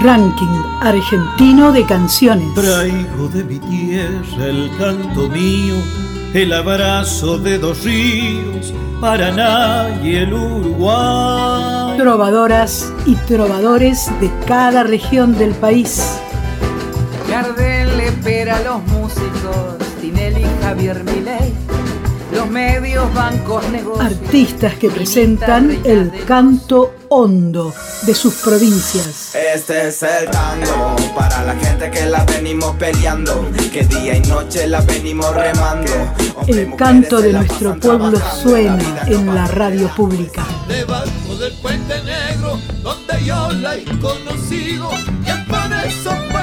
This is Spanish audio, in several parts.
Ranking argentino de canciones. Traigo de mi tierra el canto mío, el abrazo de dos ríos, Paraná y el Uruguay. Trovadoras y trovadores de cada región del país. Gardel espera a los músicos, Tinelli, Javier Milei los medios, bancos, negocios. Artistas que presentan el canto hondo de sus provincias. Este es el tango para la gente que la venimos peleando, que día y noche la venimos remando. El canto de nuestro pueblo suena en la radio pública. Debajo del puente negro, donde yo la he conocido, y es por esos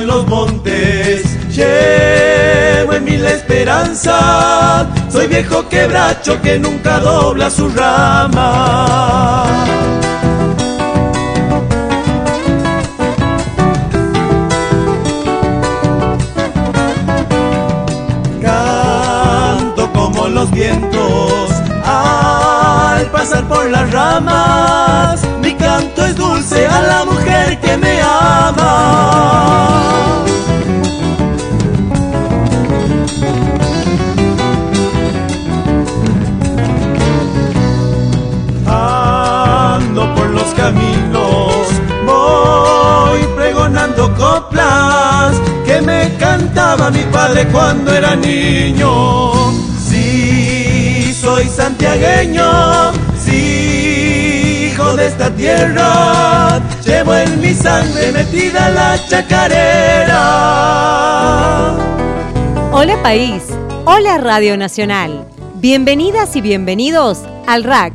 en los montes, llevo en mí la esperanza, soy viejo quebracho que nunca dobla su rama. Canto como los vientos al pasar por las ramas, mi canto es dulce a la mujer que me ama. Mi padre cuando era niño. Sí, soy santiagueño, sí, hijo de esta tierra, llevo en mi sangre metida la chacarera. Hola país, hola Radio Nacional. Bienvenidas y bienvenidos al RAC.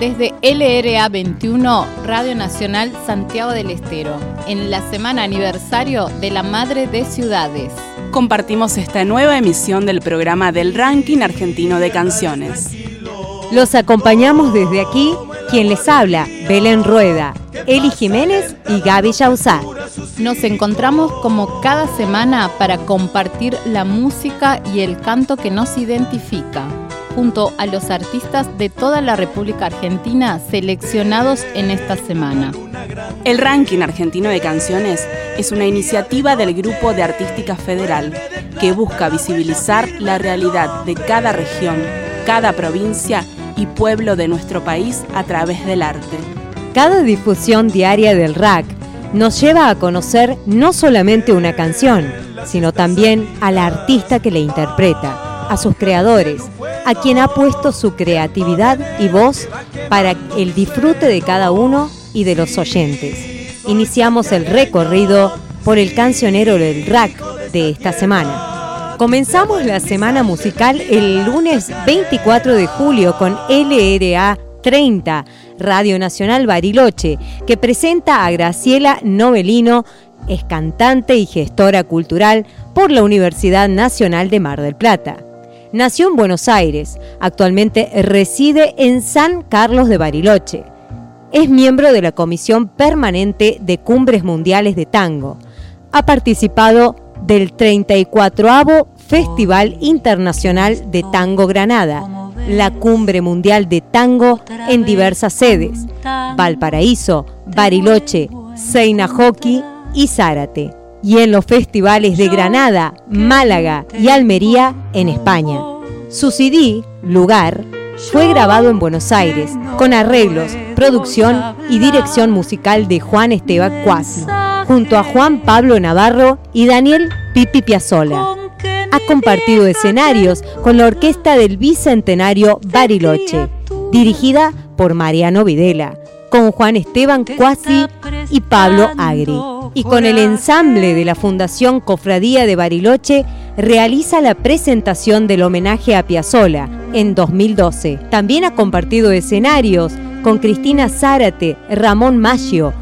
Desde LRA 21, Radio Nacional Santiago del Estero, en la semana aniversario de la Madre de Ciudades. Compartimos esta nueva emisión del programa del Ranking Argentino de Canciones. Los acompañamos desde aquí quien les habla, Belén Rueda, Eli Jiménez y Gaby Yauzá. Nos encontramos como cada semana para compartir la música y el canto que nos identifica, junto a los artistas de toda la República Argentina seleccionados en esta semana. El Ranking Argentino de Canciones es una iniciativa del Grupo de Artística Federal que busca visibilizar la realidad de cada región, cada provincia y pueblo de nuestro país a través del arte. Cada difusión diaria del RAC nos lleva a conocer no solamente una canción, sino también al artista que la interpreta, a sus creadores, a quien ha puesto su creatividad y voz para el disfrute de cada uno y de los oyentes. Iniciamos el recorrido por el cancionero del RAC de esta semana. Comenzamos la semana musical el lunes 24 de julio con LRA 30, Radio Nacional Bariloche, que presenta a Graciela Novelino, es cantante y gestora cultural por la Universidad Nacional de Mar del Plata. Nació en Buenos Aires, actualmente reside en San Carlos de Bariloche. Es miembro de la Comisión Permanente de Cumbres Mundiales de Tango. Ha participado del 34 Festival Internacional de Tango Granada, la Cumbre Mundial de Tango en diversas sedes, Valparaíso, Bariloche, Seina Hockey y Zárate, y en los festivales de Granada, Málaga y Almería en España. Su CD, Lugar, fue grabado en Buenos Aires, con arreglos, producción y dirección musical de Juan Esteban Cuasi, junto a Juan Pablo Navarro y Daniel Pipi Piazzola. Ha compartido escenarios con la orquesta del Bicentenario Bariloche, dirigida por Mariano Videla, con Juan Esteban Cuasi y Pablo Agri. Y con el ensamble de la Fundación Cofradía de Bariloche realiza la presentación del homenaje a Piazzola en 2012. También ha compartido escenarios con Cristina Zárate, Ramón Maggio,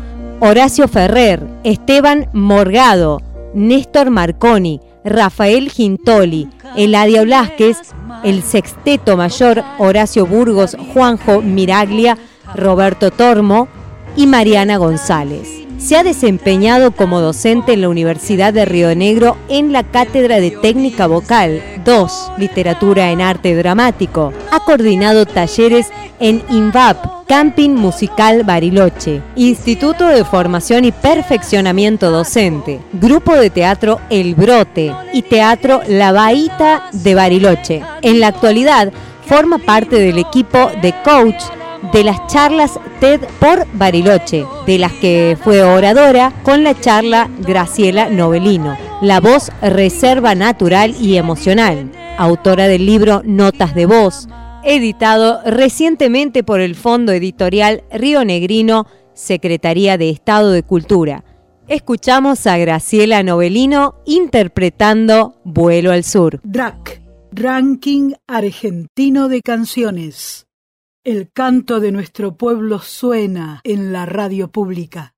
Horacio Ferrer, Esteban Morgado, Néstor Marconi, Rafael Gintoli, Eladia Blasquez, el sexteto mayor Horacio Burgos, Juanjo Miraglia, Roberto Tormo y Mariana González. Se ha desempeñado como docente en la Universidad de Río Negro en la Cátedra de Técnica Vocal 2, Literatura en Arte Dramático. Ha coordinado talleres en INVAP, Camping Musical Bariloche, Instituto de Formación y Perfeccionamiento Docente, Grupo de Teatro El Brote y Teatro La Baita de Bariloche. En la actualidad forma parte del equipo de coach de las charlas TED por Bariloche, de las que fue oradora con la charla Graciela Novelino, la voz reserva natural y emocional, autora del libro Notas de Voz, editado recientemente por el Fondo Editorial Río Negrino, Secretaría de Estado de Cultura. Escuchamos a Graciela Novelino interpretando Vuelo al Sur. DRAC, Ranking Argentino de Canciones. El canto de nuestro pueblo suena en la radio pública.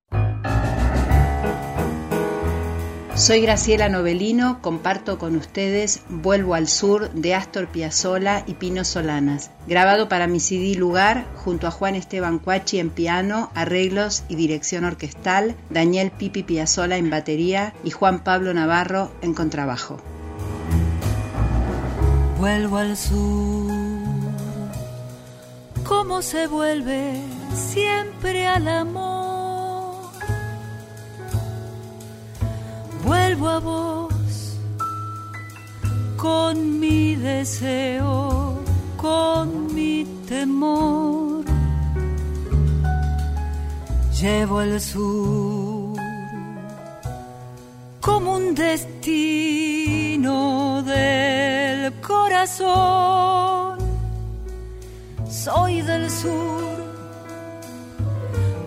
Soy Graciela Novelino, comparto con ustedes Vuelvo al Sur de Astor Piazzolla y Pino Solanas, grabado para mi CD Lugar junto a Juan Esteban Cuachi en piano, arreglos y dirección orquestal, Daniel Pipi Piazzolla en batería y Juan Pablo Navarro en contrabajo. Vuelvo al sur, cómo se vuelve siempre al amor vuelvo a vos con mi deseo, con mi temor. Llevo el sur como un destino del corazón. Soy del sur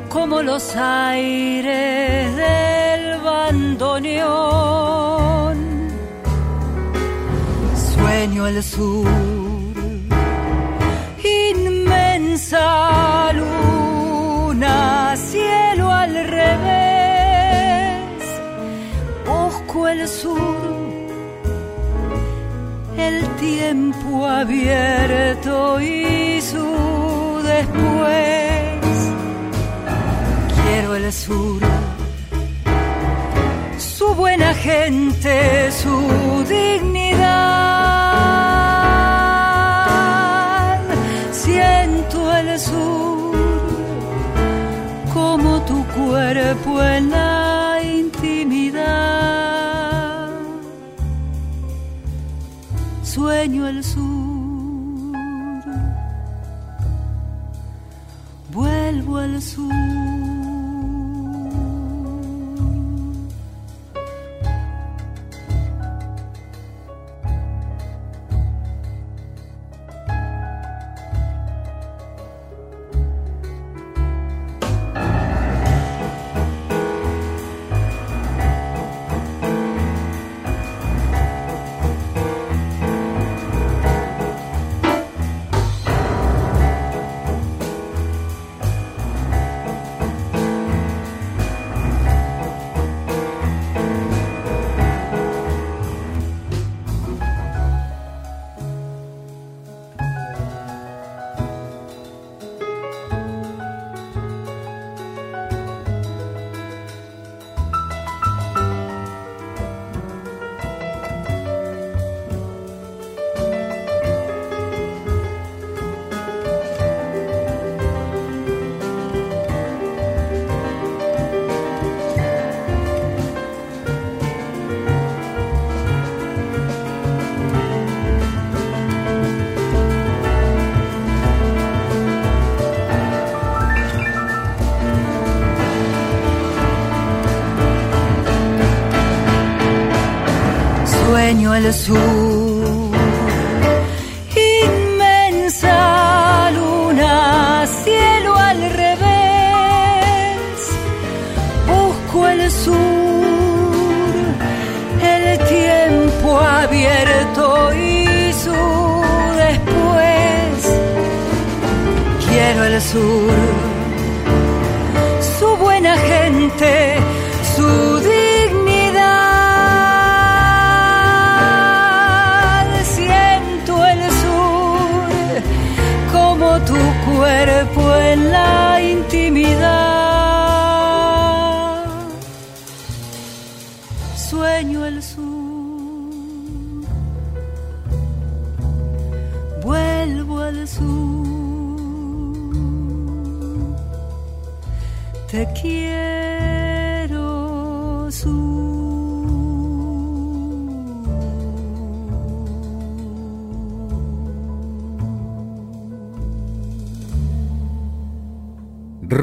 como los aires del bandoneón. Sueño el sur, inmensa luna, cielo al revés. Busco el sur, el tiempo abierto y su después quiero el sur, su buena gente, su dignidad. Siento el sur como tu cuerpo en la Sueño el sur, el sur.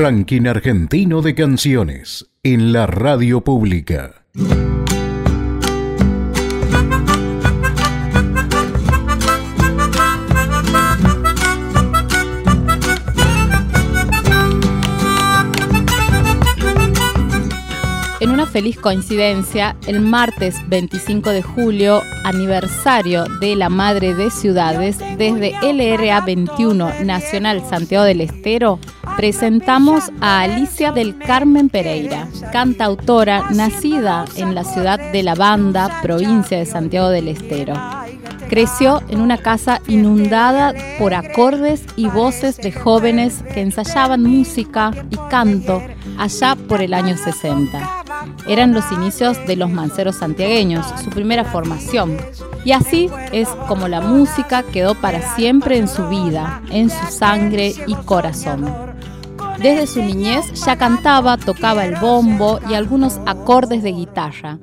Ranking Argentino de Canciones en la radio pública. En una feliz coincidencia, el martes 25 de julio, aniversario de la Madre de Ciudades, desde LRA 21 Nacional Santiago del Estero, presentamos a Alicia del Carmen Pereira, cantautora nacida en la ciudad de La Banda, provincia de Santiago del Estero. Creció en una casa inundada por acordes y voces de jóvenes que ensayaban música y canto allá por el año 60. Eran los inicios de los manceros santiagueños, su primera formación. Y así es como la música quedó para siempre en su vida, en su sangre y corazón. Desde su niñez ya cantaba, tocaba el bombo y algunos acordes de guitarra,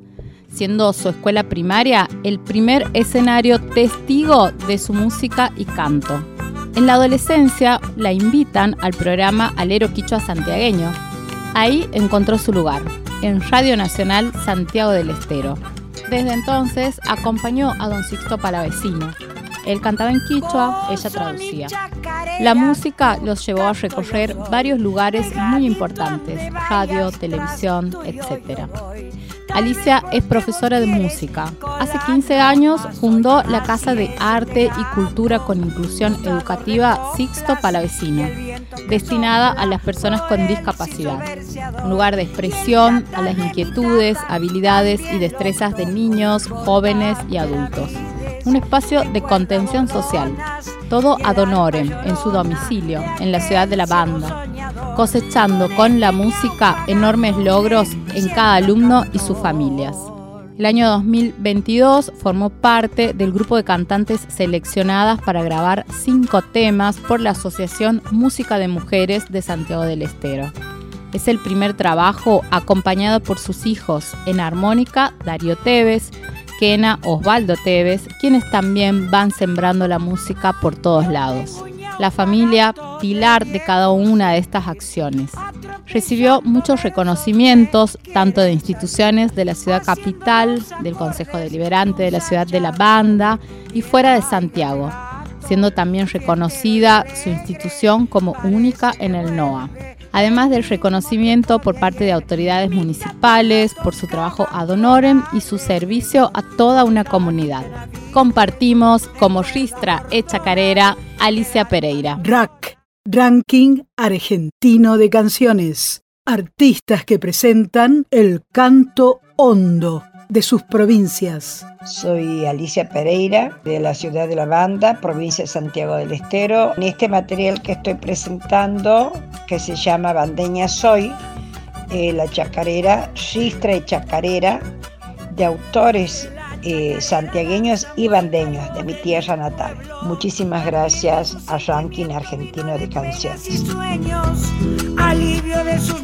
siendo su escuela primaria el primer escenario testigo de su música y canto. En la adolescencia la invitan al programa Alero Quichua Santiagueño. Ahí encontró su lugar, en Radio Nacional Santiago del Estero. Desde entonces acompañó a don Sixto Palavecino. Él cantaba en quichua, ella traducía. La música los llevó a recorrer varios lugares muy importantes, radio, televisión, etc. Alicia es profesora de música. Hace 15 años fundó la Casa de Arte y Cultura con Inclusión Educativa Sixto Palavecino, destinada a las personas con discapacidad. Un lugar de expresión a las inquietudes, habilidades y destrezas de niños, jóvenes y adultos. Un espacio de contención social. Todo ad honorem, en su domicilio, en la ciudad de La Banda, cosechando con la música enormes logros en cada alumno y sus familias. El año 2022 formó parte del grupo de cantantes seleccionadas para grabar cinco temas por la Asociación Música de Mujeres de Santiago del Estero. Es el primer trabajo acompañado por sus hijos en armónica, Darío Tevez, Osvaldo Tevez, quienes también van sembrando la música por todos lados. La familia pilar de cada una de estas acciones. Recibió muchos reconocimientos, tanto de instituciones de la ciudad capital, del Consejo Deliberante de la ciudad de La Banda y fuera de Santiago, siendo también reconocida su institución como única en el NOA además del reconocimiento por parte de autoridades municipales por su trabajo ad honorem y su servicio a toda una comunidad. Compartimos como ristra carrera Alicia Pereira. RAC, Ranking Argentino de Canciones. Artistas que presentan el canto hondo de sus provincias. Soy Alicia Pereira, de la ciudad de La Banda, provincia de Santiago del Estero. En este material que estoy presentando, que se llama Bandeña Soy, eh, la chacarera, Ristra y Chacarera, de autores eh, santiagueños y bandeños de mi tierra natal. Muchísimas gracias a Ranking Argentino de Canciones. alivio de sus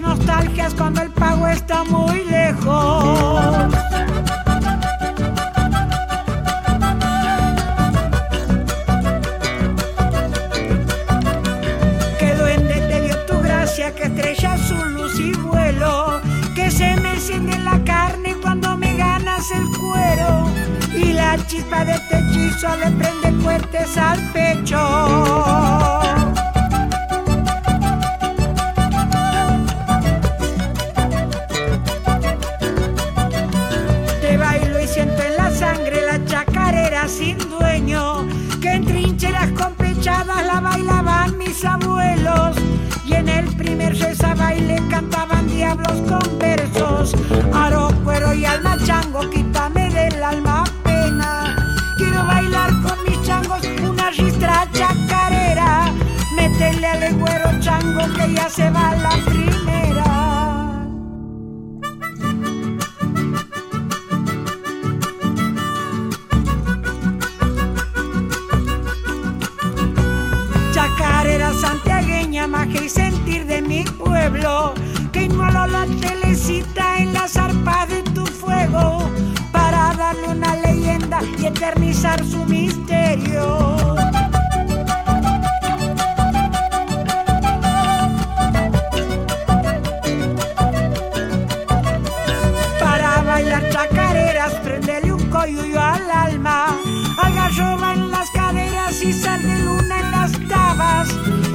prendele un coyuyo al alma, al gallo va en las caderas y sal de luna en las tabas,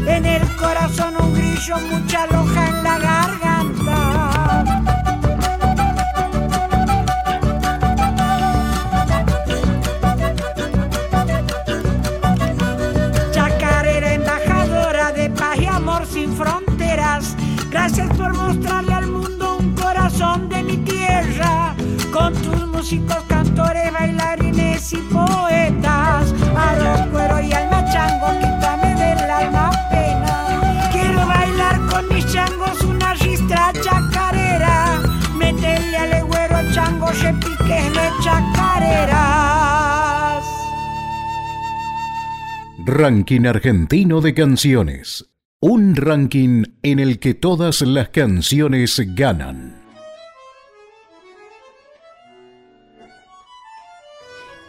en el corazón un grillo, mucha loja en la garganta. Músicos, cantores, bailarines y poetas. A cuero y al machango, quítame del alma pena. Quiero bailar con mis changos una ristra chacarera. Métele al legüero chango, repiqueme chacareras. Ranking Argentino de Canciones. Un ranking en el que todas las canciones ganan.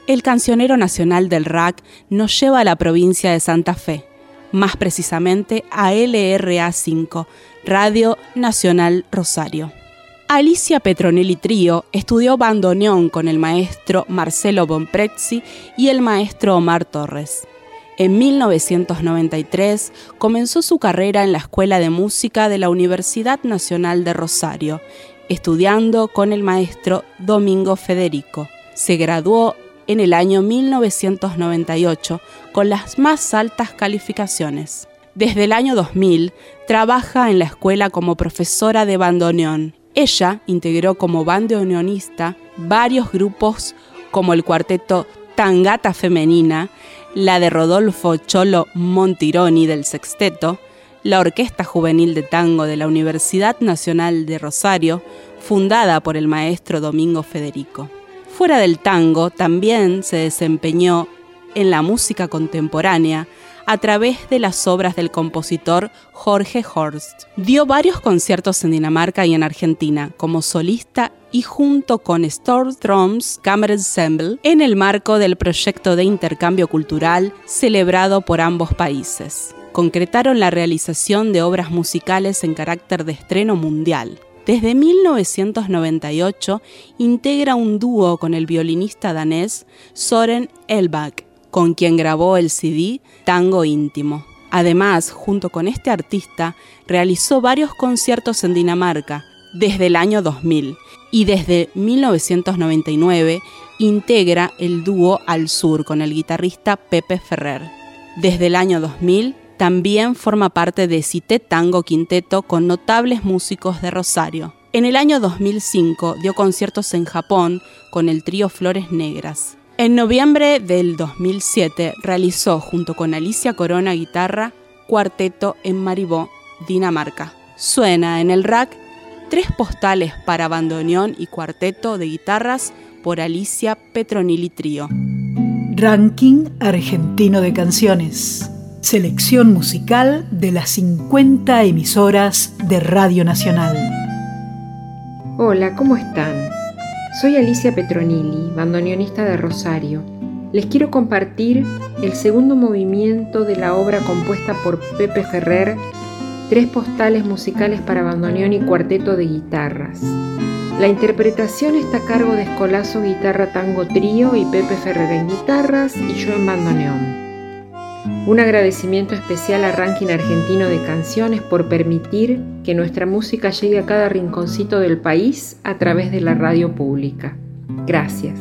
El cancionero nacional del RAC nos lleva a la provincia de Santa Fe, más precisamente a LRA 5, Radio Nacional Rosario. Alicia Petronelli Trío estudió bandoneón con el maestro Marcelo Bonprezzi y el maestro Omar Torres. En 1993 comenzó su carrera en la Escuela de Música de la Universidad Nacional de Rosario, estudiando con el maestro Domingo Federico. Se graduó en el año 1998 con las más altas calificaciones. Desde el año 2000 trabaja en la escuela como profesora de bandoneón. Ella integró como bandoneonista varios grupos como el cuarteto Tangata Femenina, la de Rodolfo Cholo Montironi del Sexteto, la Orquesta Juvenil de Tango de la Universidad Nacional de Rosario, fundada por el maestro Domingo Federico. Fuera del tango, también se desempeñó en la música contemporánea a través de las obras del compositor Jorge Horst. Dio varios conciertos en Dinamarca y en Argentina como solista y junto con Storm Drums Camera Ensemble en el marco del proyecto de intercambio cultural celebrado por ambos países. Concretaron la realización de obras musicales en carácter de estreno mundial. Desde 1998 integra un dúo con el violinista danés Soren Elbach, con quien grabó el CD Tango Íntimo. Además, junto con este artista, realizó varios conciertos en Dinamarca desde el año 2000 y desde 1999 integra el dúo Al Sur con el guitarrista Pepe Ferrer. Desde el año 2000 también forma parte de Cité Tango Quinteto con notables músicos de Rosario. En el año 2005 dio conciertos en Japón con el trío Flores Negras. En noviembre del 2007 realizó junto con Alicia Corona guitarra cuarteto en Maribó, Dinamarca. Suena en el rack tres postales para bandoneón y cuarteto de guitarras por Alicia Petronili Trío. Ranking Argentino de Canciones. Selección musical de las 50 emisoras de Radio Nacional. Hola, ¿cómo están? Soy Alicia Petronilli, bandoneonista de Rosario. Les quiero compartir el segundo movimiento de la obra compuesta por Pepe Ferrer, Tres postales musicales para bandoneón y cuarteto de guitarras. La interpretación está a cargo de Escolazo Guitarra Tango Trío y Pepe Ferrer en guitarras y yo en bandoneón. Un agradecimiento especial a Ranking Argentino de Canciones por permitir que nuestra música llegue a cada rinconcito del país a través de la radio pública. Gracias.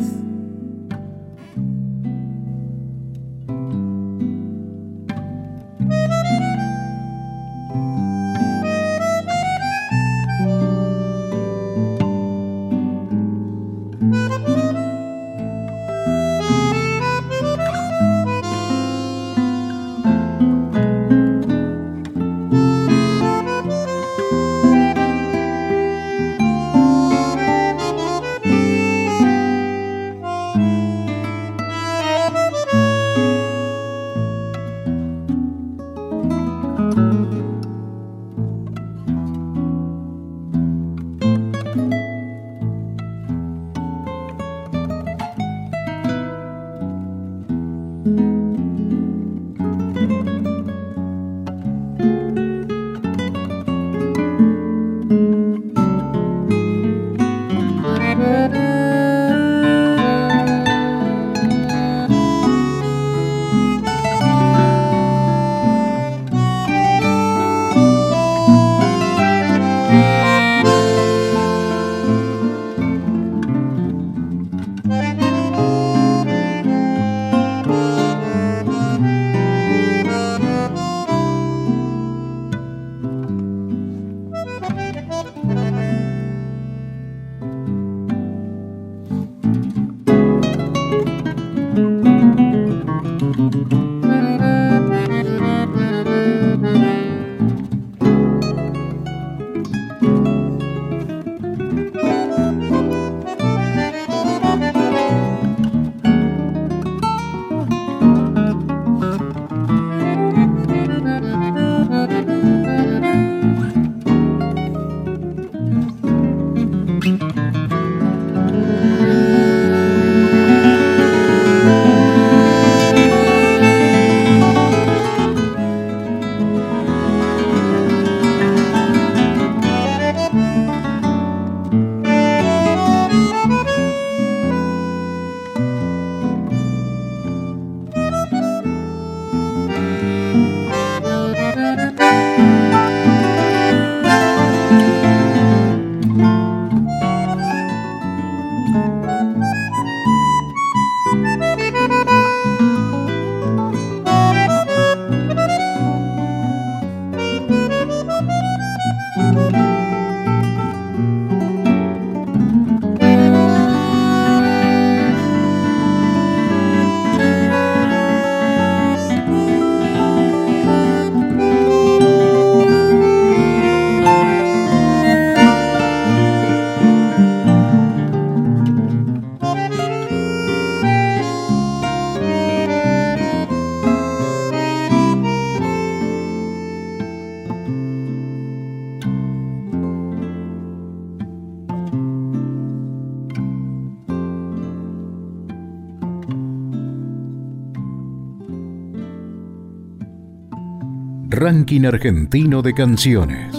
Ranking Argentino de Canciones.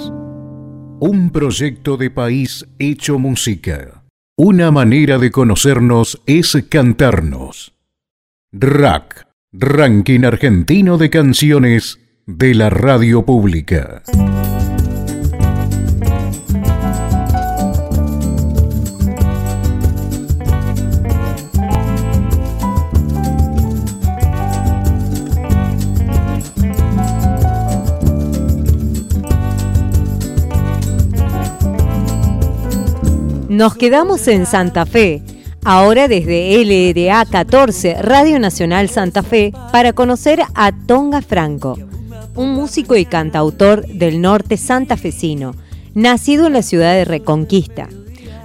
Un proyecto de país hecho música. Una manera de conocernos es cantarnos. RAC, Ranking Argentino de Canciones de la Radio Pública. Nos quedamos en Santa Fe, ahora desde LDA 14, Radio Nacional Santa Fe, para conocer a Tonga Franco, un músico y cantautor del norte santafesino, nacido en la ciudad de Reconquista.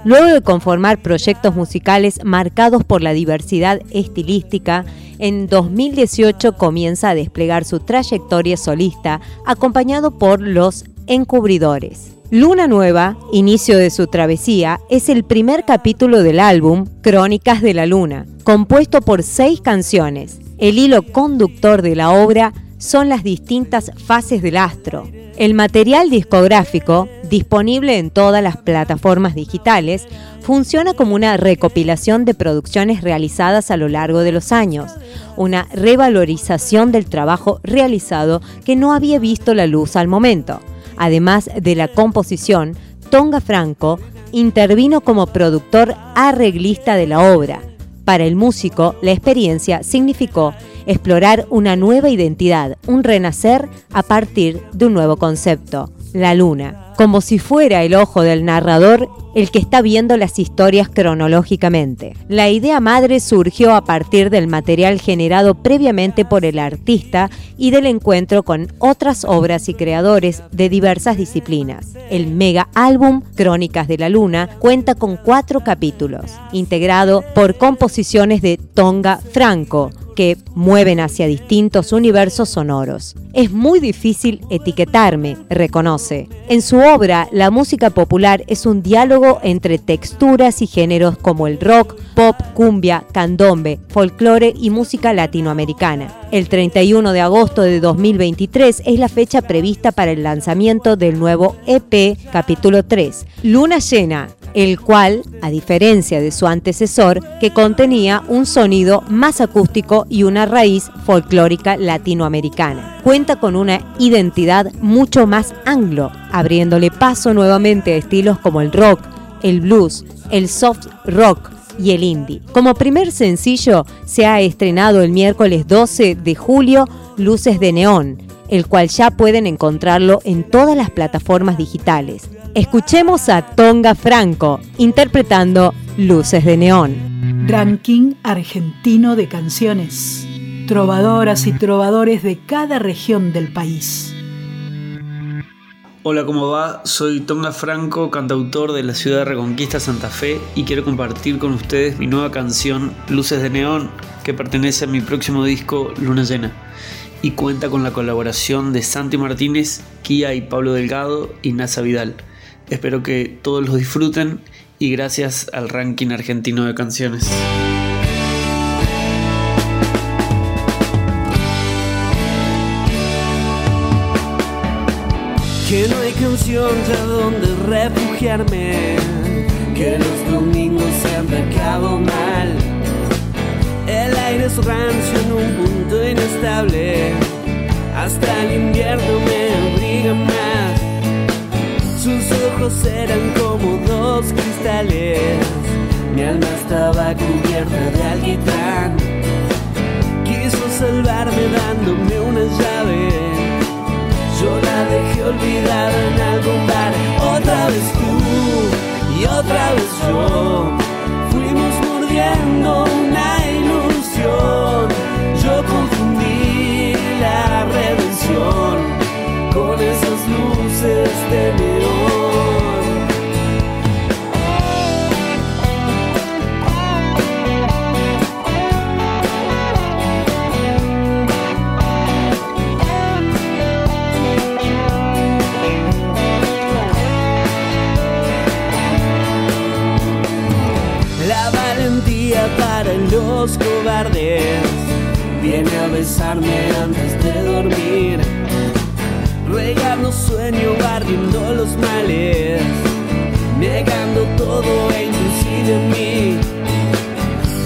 Luego de conformar proyectos musicales marcados por la diversidad estilística, en 2018 comienza a desplegar su trayectoria solista acompañado por Los Encubridores. Luna Nueva, inicio de su travesía, es el primer capítulo del álbum Crónicas de la Luna, compuesto por seis canciones. El hilo conductor de la obra son las distintas fases del astro. El material discográfico, disponible en todas las plataformas digitales, funciona como una recopilación de producciones realizadas a lo largo de los años, una revalorización del trabajo realizado que no había visto la luz al momento. Además de la composición, Tonga Franco intervino como productor arreglista de la obra. Para el músico, la experiencia significó explorar una nueva identidad, un renacer a partir de un nuevo concepto, la luna, como si fuera el ojo del narrador el que está viendo las historias cronológicamente. La idea madre surgió a partir del material generado previamente por el artista y del encuentro con otras obras y creadores de diversas disciplinas. El mega álbum Crónicas de la Luna cuenta con cuatro capítulos, integrado por composiciones de Tonga Franco, que mueven hacia distintos universos sonoros. Es muy difícil etiquetarme, reconoce. En su obra, la música popular es un diálogo entre texturas y géneros como el rock, pop, cumbia, candombe, folclore y música latinoamericana. El 31 de agosto de 2023 es la fecha prevista para el lanzamiento del nuevo EP capítulo 3, Luna Llena, el cual, a diferencia de su antecesor, que contenía un sonido más acústico y una raíz folclórica latinoamericana, cuenta con una identidad mucho más anglo, abriéndole paso nuevamente a estilos como el rock, el blues, el soft rock, y el indie. Como primer sencillo se ha estrenado el miércoles 12 de julio Luces de Neón, el cual ya pueden encontrarlo en todas las plataformas digitales. Escuchemos a Tonga Franco interpretando Luces de Neón. Ranking argentino de canciones. Trovadoras y trovadores de cada región del país. Hola, ¿cómo va? Soy Tonga Franco, cantautor de la ciudad de Reconquista Santa Fe y quiero compartir con ustedes mi nueva canción Luces de Neón que pertenece a mi próximo disco Luna Llena y cuenta con la colaboración de Santi Martínez, Kia y Pablo Delgado y Nasa Vidal. Espero que todos los disfruten y gracias al ranking argentino de canciones. Que no hay canción a donde refugiarme, que los domingos se han acabado mal. El aire es rancio en un punto inestable, hasta el invierno me abriga más. Sus ojos eran como dos cristales, mi alma estaba cubierta de alquitrán. Quiso salvarme dándome una llave, yo la dejé olvidada en algún bar. Otra vez tú y otra vez yo, fuimos mordiendo una ilusión. Yo confundí la redención con esas luces de neón. La valentía para los cobardes viene a besarme antes de dormir. Regalo sueño barriendo los males, negando todo e inclusive en mí.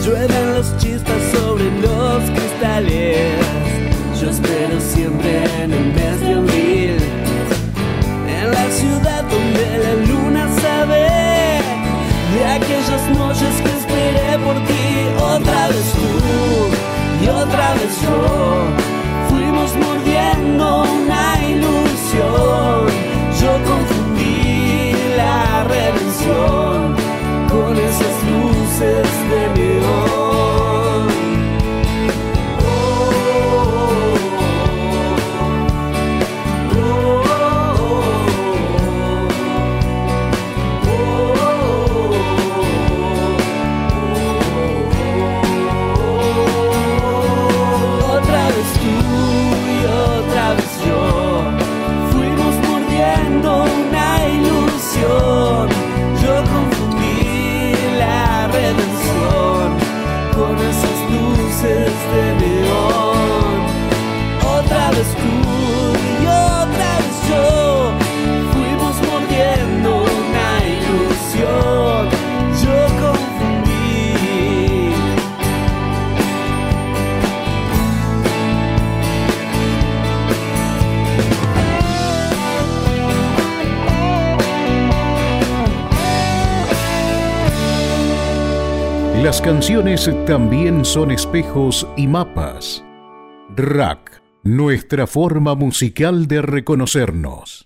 Llueven los chispas sobre los cristales, yo espero siempre en el mes de canciones también son espejos y mapas. Rack, nuestra forma musical de reconocernos.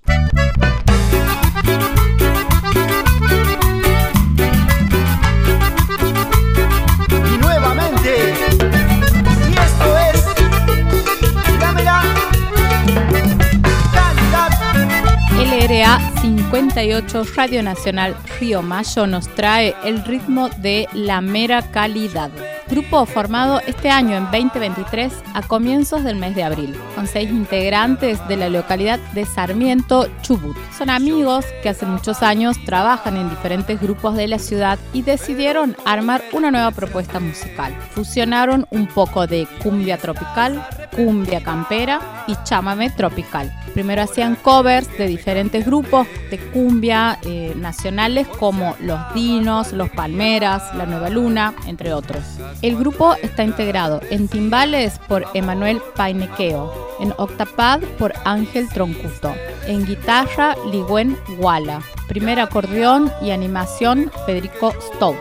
58 Radio Nacional Río Mayo nos trae el ritmo de La Mera Calidad. Grupo formado este año en 2023 a comienzos del mes de abril, con seis integrantes de la localidad de Sarmiento, Chubut. Son amigos que hace muchos años trabajan en diferentes grupos de la ciudad y decidieron armar una nueva propuesta musical. Fusionaron un poco de cumbia tropical, cumbia campera y chamamé tropical. Primero hacían covers de diferentes grupos de cumbia eh, nacionales como Los Dinos, Los Palmeras, La Nueva Luna, entre otros. El grupo está integrado en timbales por Emanuel Painequeo, en octapad por Ángel Troncuto, en guitarra Ligüen Wala, primer acordeón y animación Federico Stout,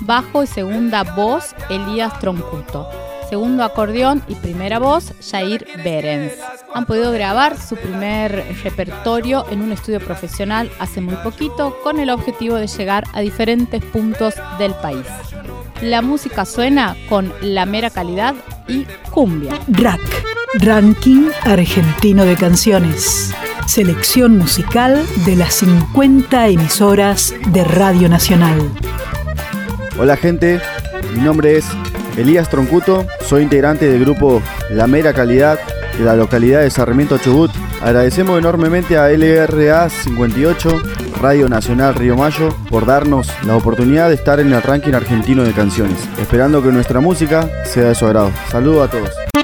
bajo y segunda voz Elías Troncuto, segundo acordeón y primera voz Jair Berens. Han podido grabar su primer repertorio en un estudio profesional hace muy poquito con el objetivo de llegar a diferentes puntos del país. La música suena con la mera calidad y cumbia. Rack, Ranking Argentino de Canciones. Selección musical de las 50 emisoras de Radio Nacional. Hola gente, mi nombre es Elías Troncuto, soy integrante del grupo La Mera Calidad de la localidad de Sarmiento Chubut. Agradecemos enormemente a LRA 58, Radio Nacional Río Mayo, por darnos la oportunidad de estar en el ranking argentino de canciones, esperando que nuestra música sea de su agrado. Saludos a todos.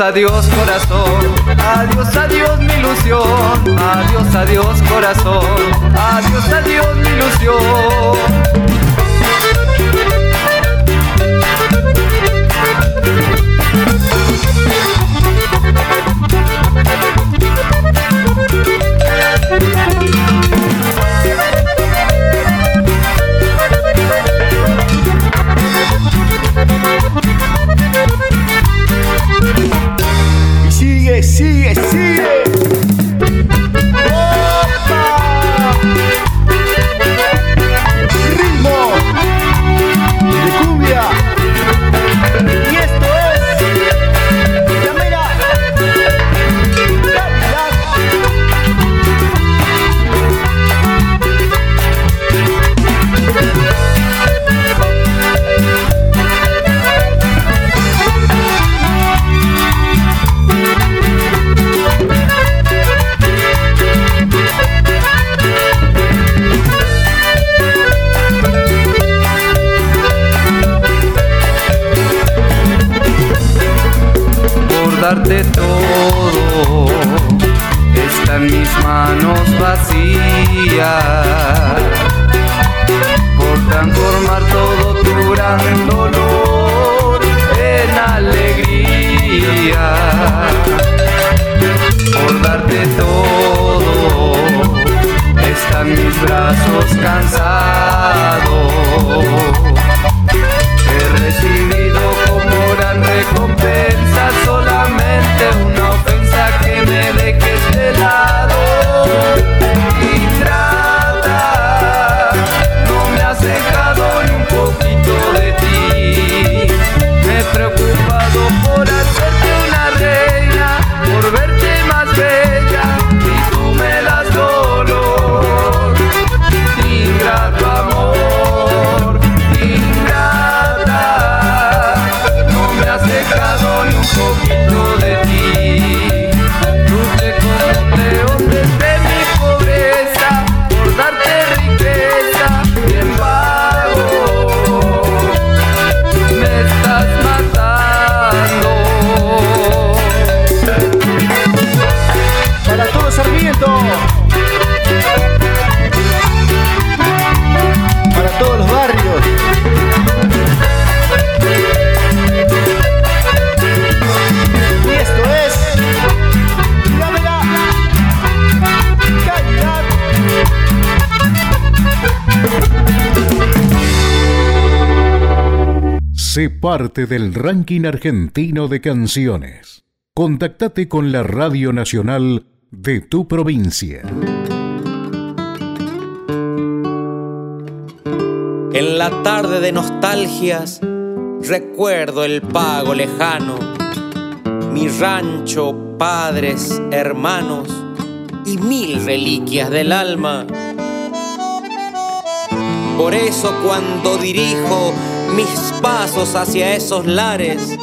Adiós, corazón, adiós, adiós mi ilusión, adiós, adiós corazón, adiós, adiós mi ilusión. Parte del ranking argentino de canciones. Contactate con la Radio Nacional de tu provincia. En la tarde de nostalgias recuerdo el pago lejano, mi rancho, padres, hermanos y mil reliquias del alma. Por eso cuando dirijo mis pasos hacia esos lares,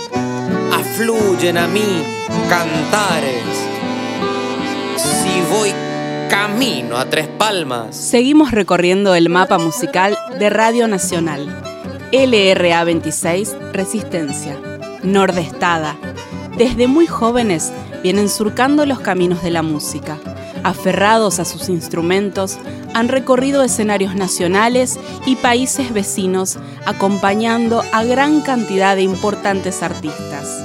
afluyen a mí cantares. Si voy camino a Tres Palmas, Seguimos recorriendo el mapa musical de Radio Nacional. LRA 26, Resistencia. Nordestada. Desde muy jóvenes vienen surcando los caminos de la música. Aferrados a sus instrumentos, han recorrido escenarios nacionales y países vecinos, acompañando a gran cantidad de importantes artistas.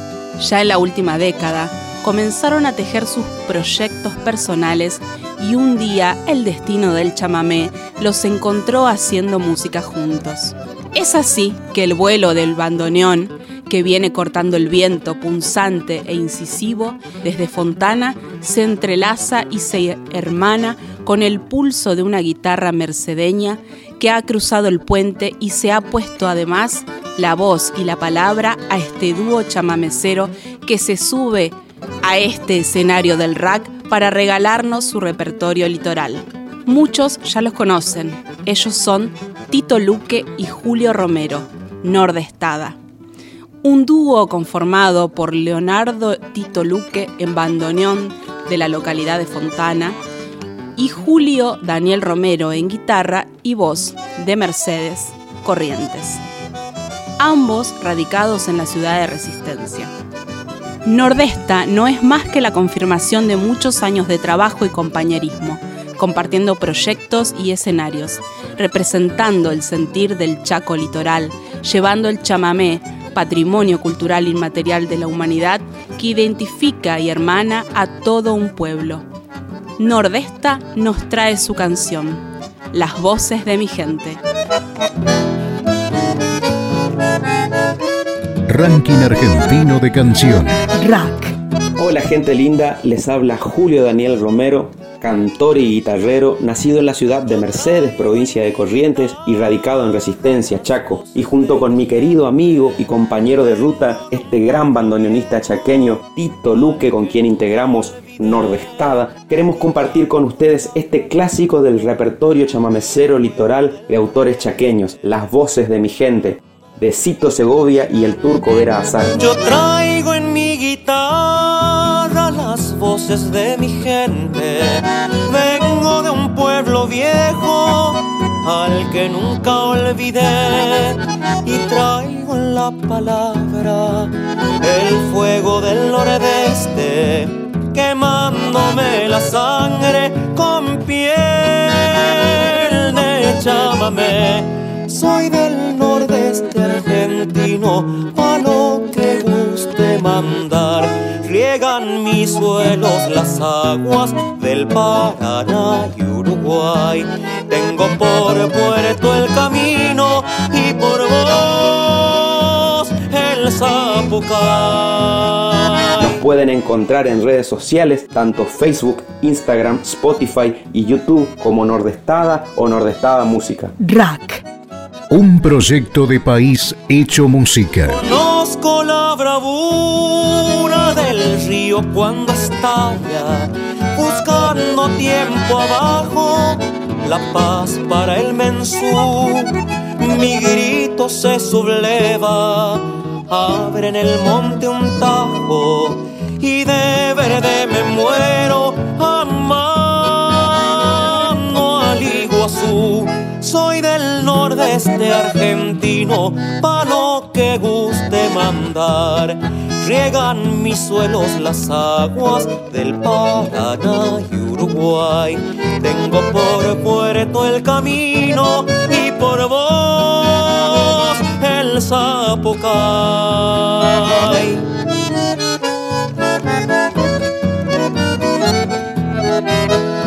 Ya en la última década, comenzaron a tejer sus proyectos personales y un día el destino del chamamé los encontró haciendo música juntos. Es así que el vuelo del bandoneón, que viene cortando el viento punzante e incisivo desde Fontana, se entrelaza y se hermana con el pulso de una guitarra mercedeña que ha cruzado el puente y se ha puesto además la voz y la palabra a este dúo chamamecero que se sube a este escenario del rack para regalarnos su repertorio litoral. Muchos ya los conocen. Ellos son Tito Luque y Julio Romero, Nordestada. Un dúo conformado por Leonardo Tito Luque en bandoneón de la localidad de Fontana y Julio Daniel Romero en guitarra y voz de Mercedes Corrientes. Ambos radicados en la ciudad de Resistencia. Nordesta no es más que la confirmación de muchos años de trabajo y compañerismo, compartiendo proyectos y escenarios, representando el sentir del Chaco litoral, llevando el chamamé, patrimonio cultural inmaterial de la humanidad que identifica y hermana a todo un pueblo. Nordesta nos trae su canción, Las voces de mi gente. Ranking argentino de canciones. Rack. Hola gente linda, les habla Julio Daniel Romero, cantor y guitarrero, nacido en la ciudad de Mercedes, provincia de Corrientes, y radicado en Resistencia, Chaco. Y junto con mi querido amigo y compañero de ruta, este gran bandoneonista chaqueño, Tito Luque, con quien integramos Nordestada, queremos compartir con ustedes este clásico del repertorio chamamecero litoral de autores chaqueños, Las voces de mi gente, de Cito Segovia y el turco Vera Azar. yo traigo en mi guitarra voces de mi gente. Vengo de un pueblo viejo al que nunca olvidé y traigo en la palabra el fuego del nordeste quemándome la sangre con piel de. Soy del nordeste argentino, a lo que guste mandar. Riegan mis suelos las aguas del Paraná y Uruguay. Tengo por puerto el camino y por vos el Zapucay. Nos pueden encontrar en redes sociales, tanto Facebook, Instagram, Spotify y YouTube como Nordestada o Nordestada Música. Rack. Un proyecto de país hecho música. Conozco la bravura del río cuando estalla, buscando tiempo abajo, la paz para el mensú. Mi grito se subleva, abre en el monte un tajo y de verde me muero Soy del nordeste argentino, pa' lo que guste mandar. Riegan mis suelos las aguas del Paraná y Uruguay. Tengo por puerto el camino y por vos el Zapucay.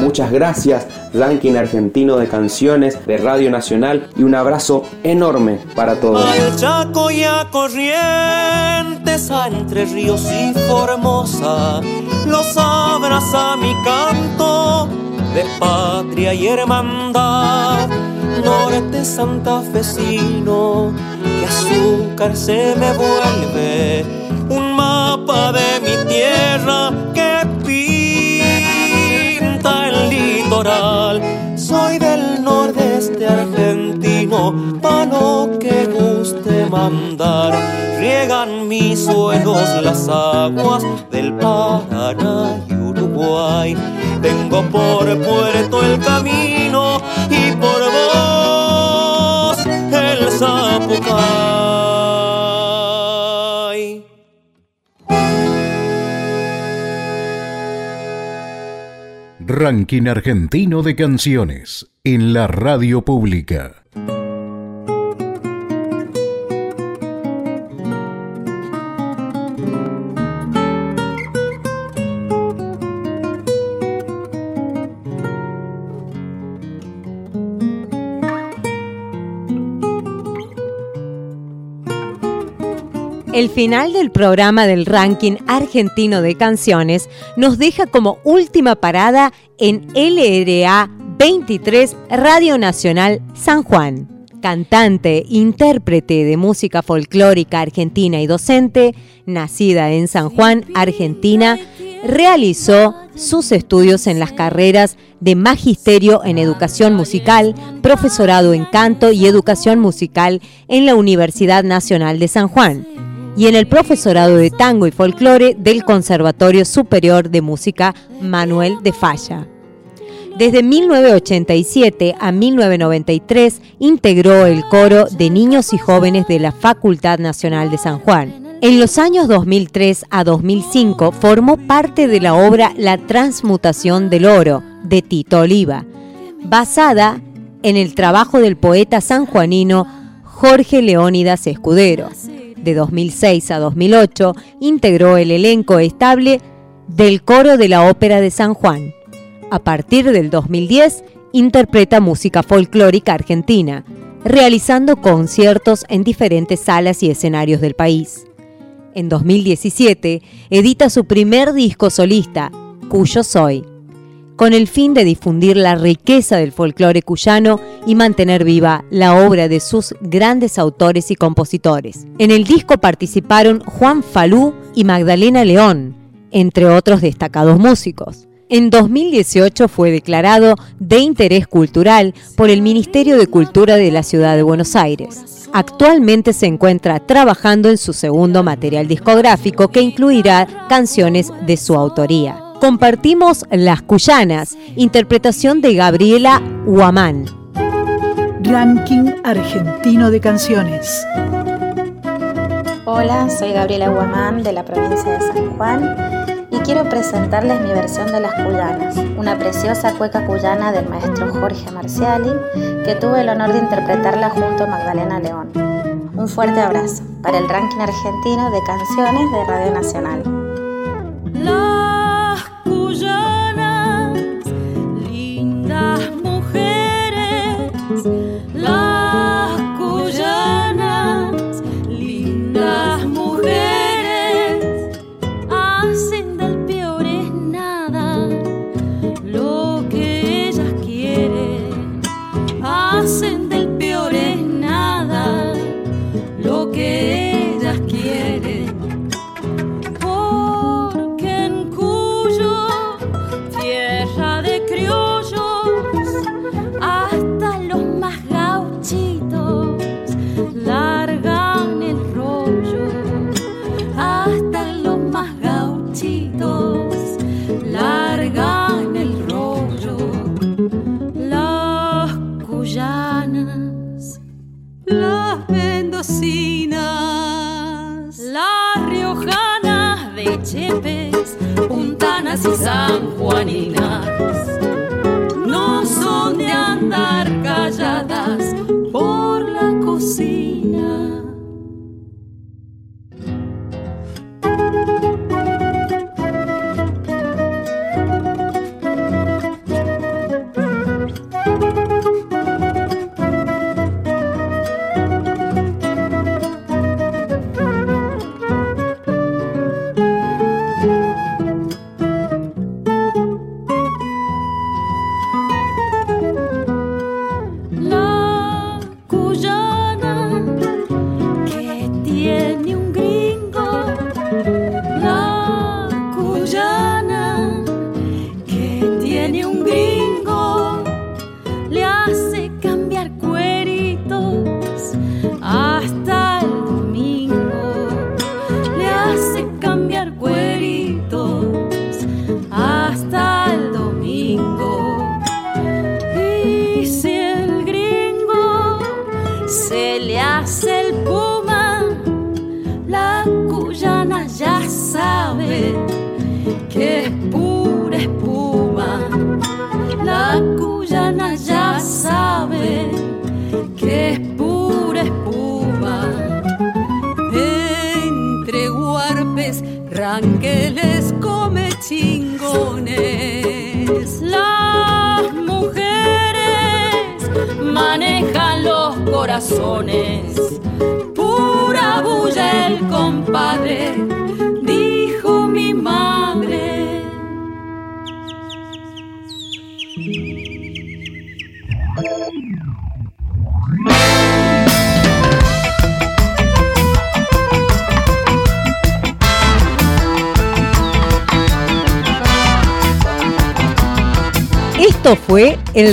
Muchas gracias, ranking argentino de canciones de Radio Nacional y un abrazo enorme para todos. Al Chaco y a Corrientes, a Entre Ríos y Formosa, los abraza mi canto de patria y hermandad. Norte santafesino, que azúcar se me vuelve, un mapa de mi tierra que Soy del nordeste argentino, pa' lo que guste mandar. Riegan mis suelos las aguas del Paraná y Uruguay. Tengo por puerto el camino y por vos el Zapucay. Ranking argentino de canciones en la radio pública. El final del programa del ranking argentino de canciones nos deja como última parada en LRA 23 Radio Nacional San Juan. Cantante, intérprete de música folclórica argentina y docente, nacida en San Juan, Argentina, realizó sus estudios en las carreras de Magisterio en Educación Musical, Profesorado en Canto y Educación Musical en la Universidad Nacional de San Juan y en el Profesorado de Tango y Folclore del Conservatorio Superior de Música Manuel de Falla. Desde 1987 a 1993 integró el coro de niños y jóvenes de la Facultad Nacional de San Juan. En los años 2003 a 2005 formó parte de la obra La Transmutación del Oro de Tito Oliva, basada en el trabajo del poeta sanjuanino Jorge Leónidas Escudero. De 2006 a 2008 integró el elenco estable del coro de la Ópera de San Juan. A partir del 2010 interpreta música folclórica argentina, realizando conciertos en diferentes salas y escenarios del país. En 2017 edita su primer disco solista, Cuyo Soy, con el fin de difundir la riqueza del folclore cuyano y mantener viva la obra de sus grandes autores y compositores. En el disco participaron Juan Falú y Magdalena León, entre otros destacados músicos. En 2018 fue declarado de interés cultural por el Ministerio de Cultura de la Ciudad de Buenos Aires. Actualmente se encuentra trabajando en su segundo material discográfico que incluirá canciones de su autoría. Compartimos Las Cuyanas, interpretación de Gabriela Huamán. Ranking argentino de canciones. Hola, soy Gabriela Guamán de la provincia de San Juan y quiero presentarles mi versión de Las Cuyanas, una preciosa cueca cuyana del maestro Jorge Marciali, que tuve el honor de interpretarla junto a Magdalena León. Un fuerte abrazo para el ranking argentino de canciones de Radio Nacional.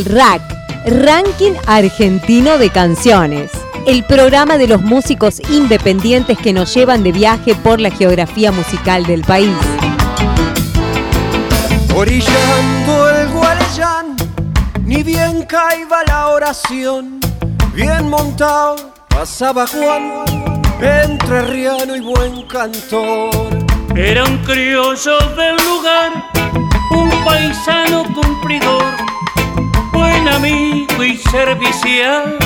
RAC, Ranking Argentino de Canciones, el programa de los músicos independientes que nos llevan de viaje por la geografía musical del país. Orillando el Guarellán, ni bien caiba la oración, bien montado pasaba Juan, entre riano y buen cantor. Era un criollo del lugar, un paisano cumplidor, amigo y servicial,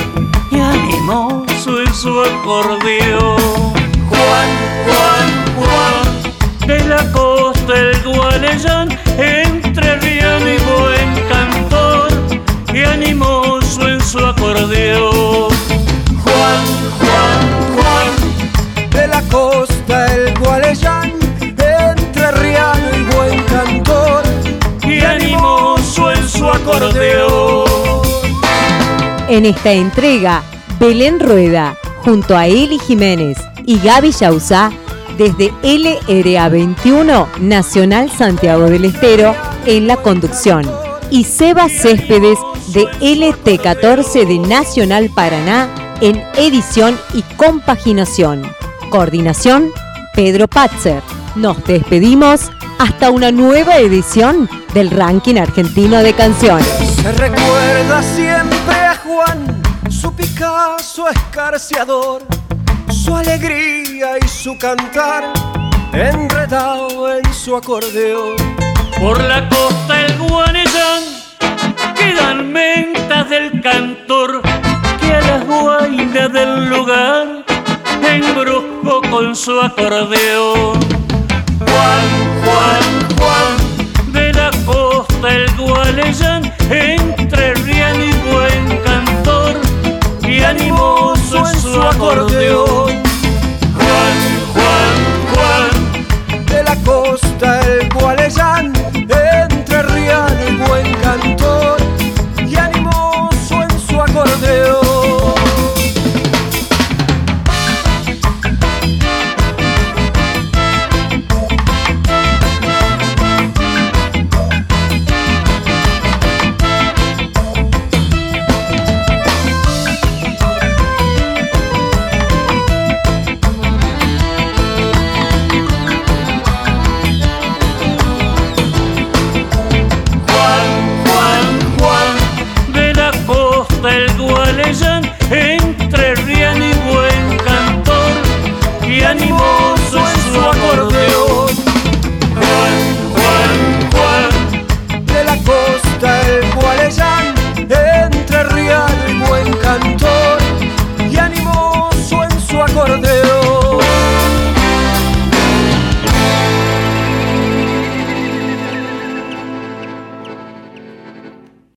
y animoso en su acordeón. Juan, Juan, Juan, de la costa el Gualeyán, entre riano y buen cantor, y animoso en su acordeón. Juan, Juan, Juan, de la costa el Gualeyán, entre riano y buen cantor, y animoso en su acordeón. En esta entrega, Belén Rueda, junto a Eli Jiménez y Gaby Yauzá, desde LRA 21 Nacional Santiago del Estero, en la conducción, y Seba Céspedes de LT14 de Nacional Paraná, en edición y compaginación. Coordinación, Pedro Patzer. Nos despedimos hasta una nueva edición del Ranking Argentino de Canciones. Se recuerda Juan, su Picasso escarciador, su alegría y su cantar, enredado en su acordeón. Por la costa el Guanellán quedan mentas del cantor que a las guainas del lugar embrujó con su acordeón. Juan, Juan, del Gualeyán entre Rian y buen cantor y animoso en su acordeón. Juan, Juan, Juan de la costa el Gualeyán